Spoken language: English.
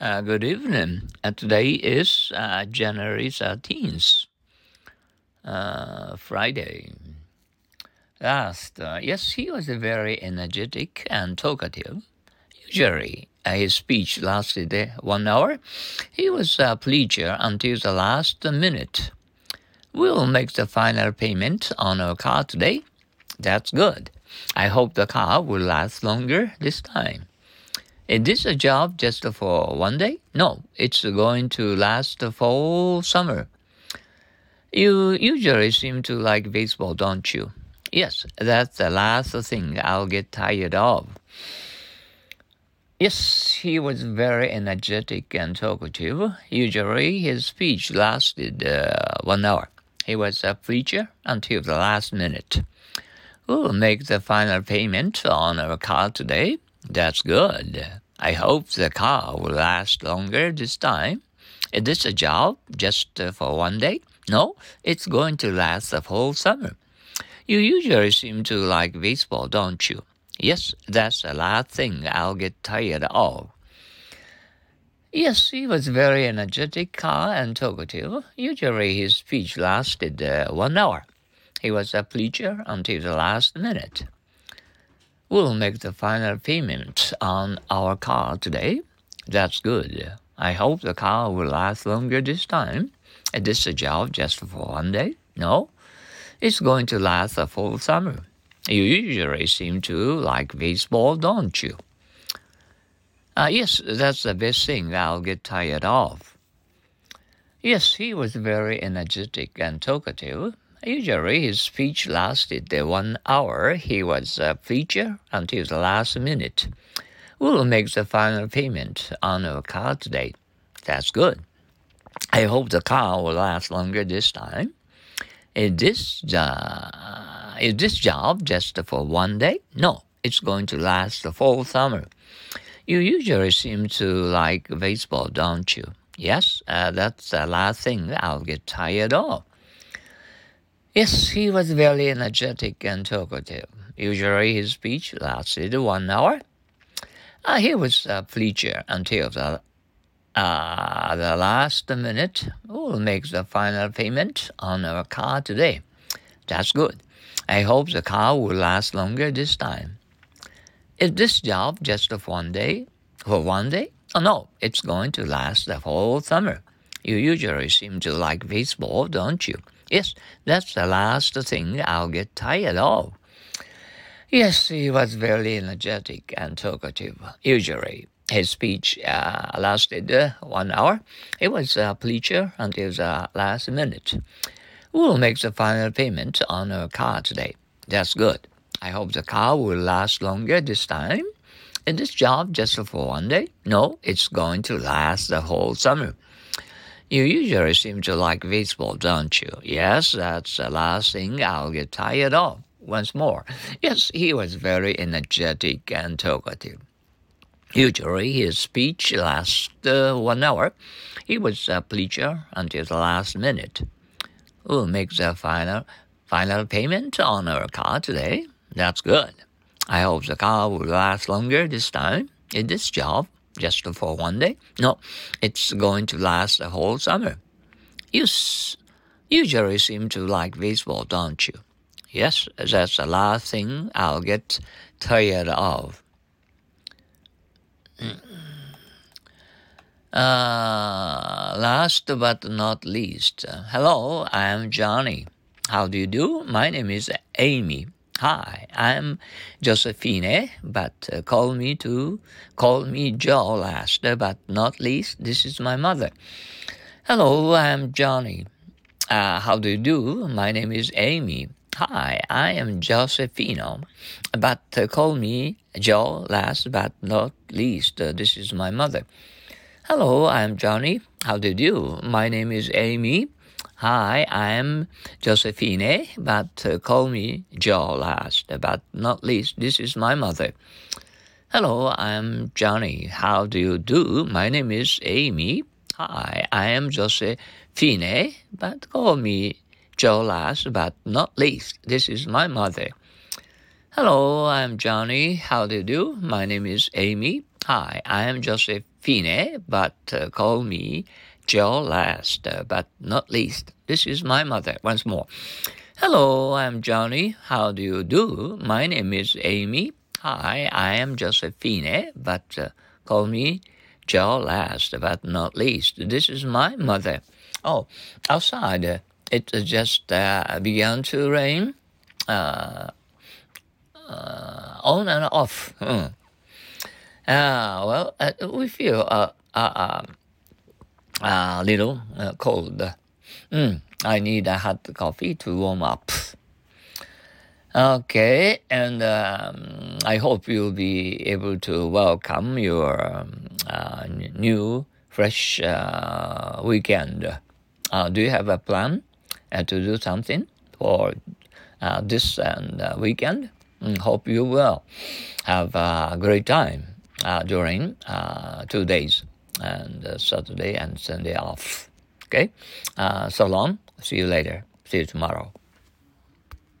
Uh, good evening. Uh, today is uh, January 13th, uh, Friday. Last, uh, yes, he was very energetic and talkative. Usually, uh, his speech lasted one hour. He was a preacher until the last minute. We'll make the final payment on our car today. That's good. I hope the car will last longer this time. Is this a job just for one day? No, it's going to last the full summer. You usually seem to like baseball, don't you? Yes, that's the last thing I'll get tired of. Yes, he was very energetic and talkative. Usually his speech lasted uh, one hour. He was a preacher until the last minute. We'll make the final payment on our car today. That's good. I hope the car will last longer this time. Is this a job just uh, for one day? No, it's going to last the whole summer. You usually seem to like baseball, don't you? Yes, that's the last thing I'll get tired of. Yes, he was very energetic car and talkative. Usually his speech lasted uh, one hour. He was a preacher until the last minute. We'll make the final payment on our car today. That's good. I hope the car will last longer this time. Is this a job just for one day? No, it's going to last a full summer. You usually seem to like baseball, don't you? Uh, yes, that's the best thing I'll get tired of. Yes, he was very energetic and talkative. Usually his speech lasted one hour. He was a preacher until the last minute. We'll make the final payment on our car today. That's good. I hope the car will last longer this time. Is this, uh, is this job just for one day? No, it's going to last the full summer. You usually seem to like baseball, don't you? Yes, uh, that's the last thing I'll get tired of. Yes, he was very energetic and talkative. Usually his speech lasted one hour. Uh, he was a preacher until the uh, the last minute. We'll make the final payment on our car today. That's good. I hope the car will last longer this time. Is this job just for one day? For one day? Oh no, it's going to last the whole summer. You usually seem to like baseball, don't you? Yes, that's the last thing I'll get tired of. Yes, he was very energetic and talkative. Usually, his speech uh, lasted uh, one hour. He was a preacher until the last minute. We'll make the final payment on our car today. That's good. I hope the car will last longer this time. Is this job just for one day? No, it's going to last the whole summer. You usually seem to like baseball, don't you? Yes, that's the last thing I'll get tired of. Once more. Yes, he was very energetic and talkative. Usually his speech lasts uh, one hour. He was a preacher until the last minute. We'll make the final final payment on our car today. That's good. I hope the car will last longer this time in this job just for one day. No, it's going to last the whole summer. You usually seem to like baseball, don't you? Yes, that's the last thing I'll get tired of. Uh, last but not least, uh, hello, I'm Johnny. How do you do? My name is Amy. Hi, I'm Josephine, but uh, call me to call me Joe last but not least. This is my mother. Hello, I'm Johnny. Uh, how do you do? My name is Amy. Hi, I am Josephino, but uh, call me Joe last but not least. Uh, this is my mother. Hello, I'm Johnny. How do you do? My name is Amy. Hi, I'm Josephine, but uh, call me Joe last, but not least. This is my mother. Hello, I'm Johnny. How do you do? My name is Amy. Hi, I am Josephine, but call me Joe last, but not least. This is my mother. Hello, I'm Johnny. How do you do? My name is Amy. Hi, I am Josephine. But uh, call me Joe last, uh, but not least. This is my mother once more. Hello, I'm Johnny. How do you do? My name is Amy. Hi, I am Josephine, but uh, call me Joe last, but not least. This is my mother. Oh, outside uh, it just uh, began to rain. Uh, on and off. Hmm. Uh, well, we feel uh, uh, a little uh, cold. Mm, I need a hot coffee to warm up. Okay, and um, I hope you'll be able to welcome your um, uh, new, fresh uh, weekend. Uh, do you have a plan uh, to do something for uh, this and weekend? Mm, hope you will have a great time during two days and uh, Saturday and Sunday off. Okay, uh, so long. See you later. See you tomorrow.